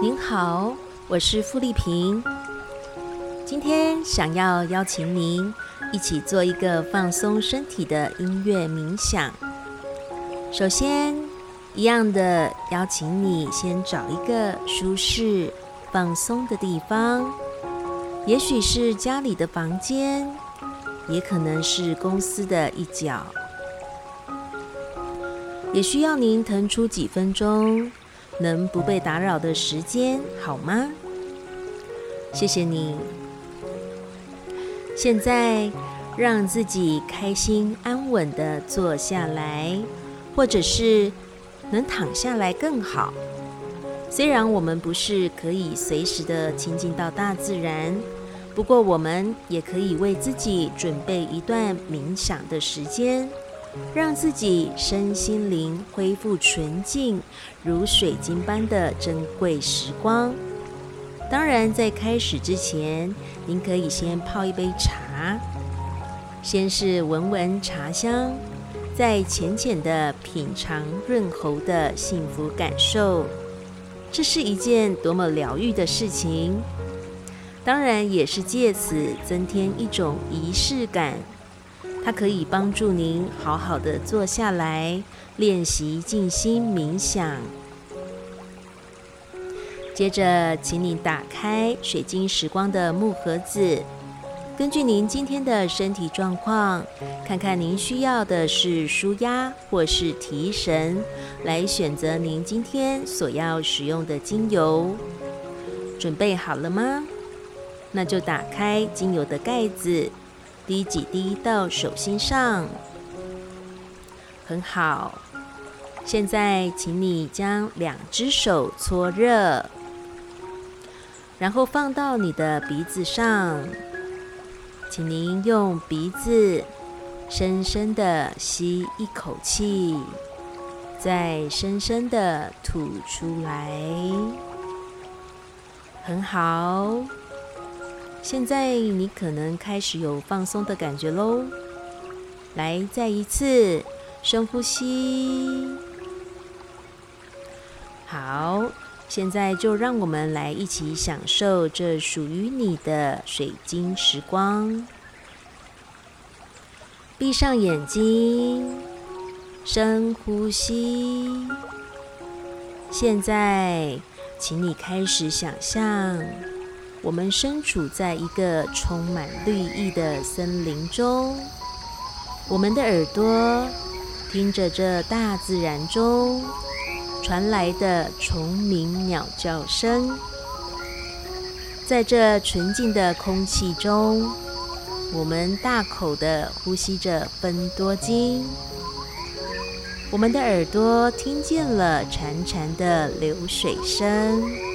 您好，我是傅丽萍。今天想要邀请您一起做一个放松身体的音乐冥想。首先，一样的邀请你先找一个舒适、放松的地方，也许是家里的房间，也可能是公司的一角，也需要您腾出几分钟。能不被打扰的时间好吗？谢谢你。现在让自己开心安稳的坐下来，或者是能躺下来更好。虽然我们不是可以随时的亲近到大自然，不过我们也可以为自己准备一段冥想的时间。让自己身心灵恢复纯净，如水晶般的珍贵时光。当然，在开始之前，您可以先泡一杯茶，先是闻闻茶香，再浅浅的品尝润喉的幸福感受。这是一件多么疗愈的事情！当然，也是借此增添一种仪式感。它可以帮助您好好的坐下来练习静心冥想。接着，请你打开水晶时光的木盒子，根据您今天的身体状况，看看您需要的是舒压或是提神，来选择您今天所要使用的精油。准备好了吗？那就打开精油的盖子。滴几滴到手心上，很好。现在，请你将两只手搓热，然后放到你的鼻子上，请您用鼻子深深的吸一口气，再深深的吐出来，很好。现在你可能开始有放松的感觉喽。来，再一次深呼吸。好，现在就让我们来一起享受这属于你的水晶时光。闭上眼睛，深呼吸。现在，请你开始想象。我们身处在一个充满绿意的森林中，我们的耳朵听着这大自然中传来的虫鸣鸟叫声，在这纯净的空气中，我们大口的呼吸着芬多精，我们的耳朵听见了潺潺的流水声。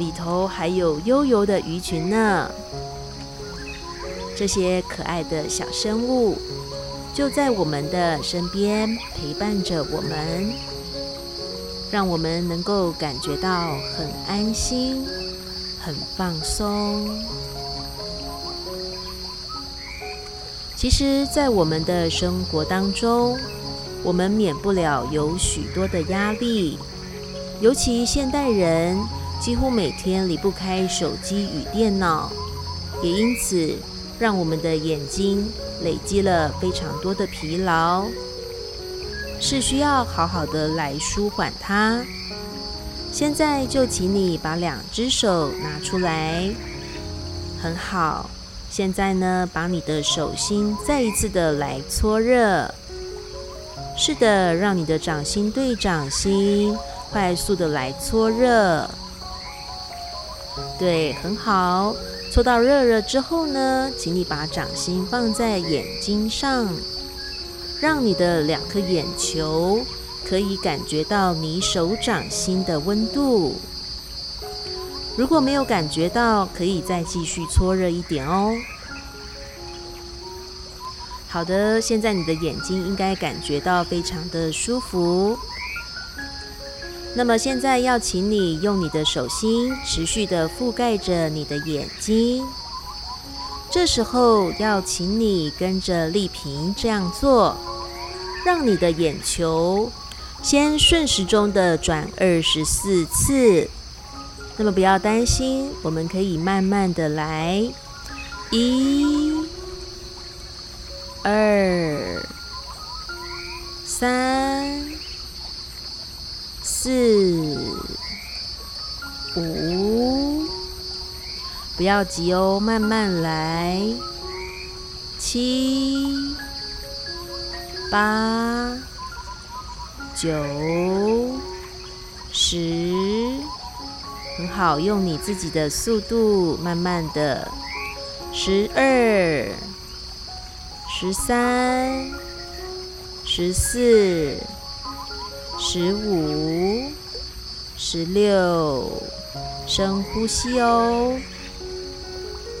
里头还有悠游的鱼群呢，这些可爱的小生物就在我们的身边陪伴着我们，让我们能够感觉到很安心、很放松。其实，在我们的生活当中，我们免不了有许多的压力，尤其现代人。几乎每天离不开手机与电脑，也因此让我们的眼睛累积了非常多的疲劳，是需要好好的来舒缓它。现在就请你把两只手拿出来，很好。现在呢，把你的手心再一次的来搓热，是的，让你的掌心对掌心快速的来搓热。对，很好。搓到热热之后呢，请你把掌心放在眼睛上，让你的两颗眼球可以感觉到你手掌心的温度。如果没有感觉到，可以再继续搓热一点哦。好的，现在你的眼睛应该感觉到非常的舒服。那么现在要请你用你的手心持续的覆盖着你的眼睛，这时候要请你跟着丽萍这样做，让你的眼球先顺时钟的转二十四次，那么不要担心，我们可以慢慢的来，一、二、三、四、五，不要急哦，慢慢来，七、八、九、十。很好，用你自己的速度，慢慢的，十二、十三、十四、十五、十六，深呼吸哦，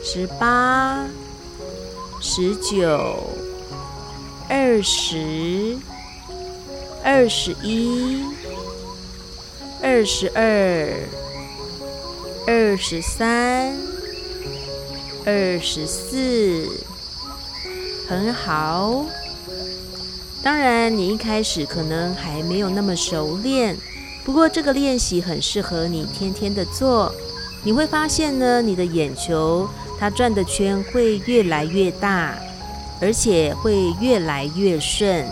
十八、十九、二十、二十一、二十二。二十三，二十四，很好。当然，你一开始可能还没有那么熟练，不过这个练习很适合你天天的做。你会发现呢，你的眼球它转的圈会越来越大，而且会越来越顺。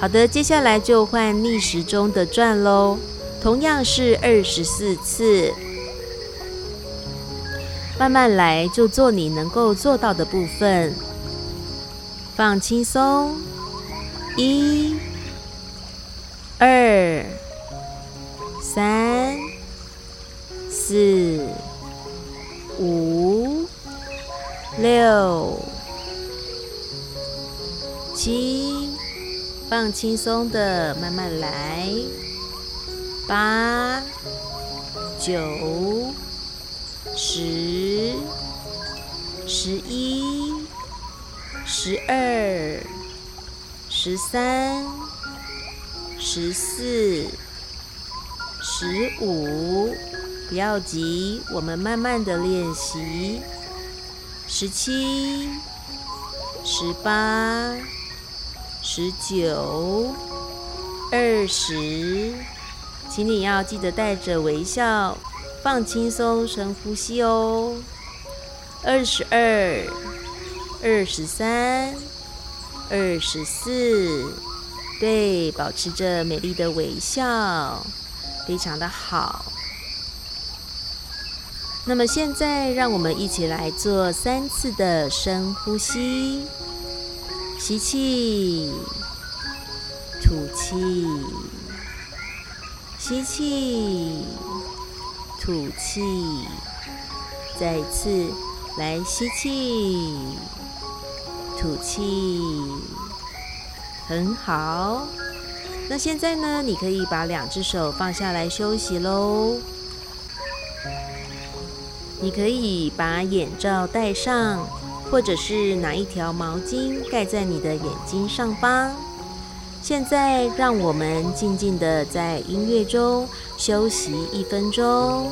好的，接下来就换逆时钟的转喽。同样是二十四次，慢慢来，就做你能够做到的部分。放轻松，一、二、三、四、五、六、七，放轻松的，慢慢来。八、九、十、十一、十二、十三、十四、十五，不要急，我们慢慢的练习。十七、十八、十九、二十。请你要记得带着微笑，放轻松，深呼吸哦。二十二、二十三、二十四，对，保持着美丽的微笑，非常的好。那么现在，让我们一起来做三次的深呼吸，吸气，吐气。吸气，吐气，再一次来吸气，吐气，很好。那现在呢？你可以把两只手放下来休息喽。你可以把眼罩戴上，或者是拿一条毛巾盖在你的眼睛上方。现在，让我们静静的在音乐中休息一分钟。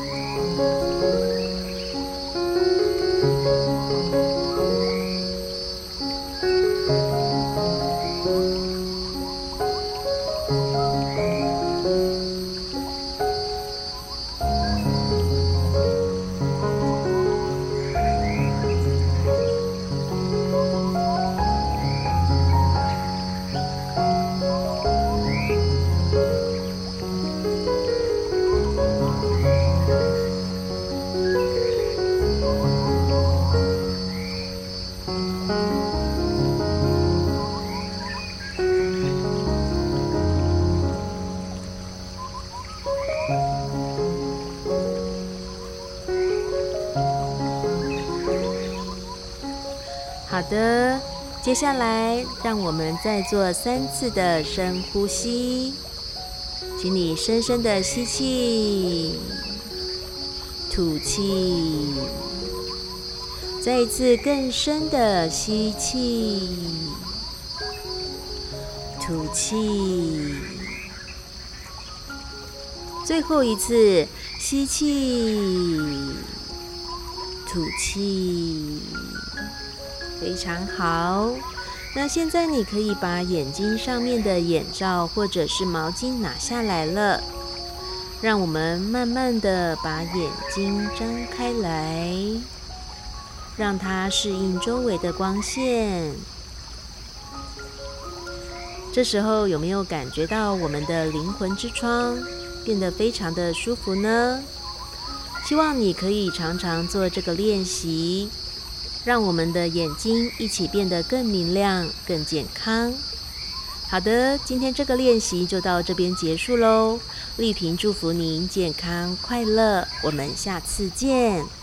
好的，接下来让我们再做三次的深呼吸，请你深深的吸气，吐气，再一次更深的吸气，吐气，最后一次吸气，吐气。非常好，那现在你可以把眼睛上面的眼罩或者是毛巾拿下来了。让我们慢慢的把眼睛张开来，让它适应周围的光线。这时候有没有感觉到我们的灵魂之窗变得非常的舒服呢？希望你可以常常做这个练习，让我们的眼睛一起变得更明亮、更健康。好的，今天这个练习就到这边结束喽。丽萍祝福您健康快乐，我们下次见。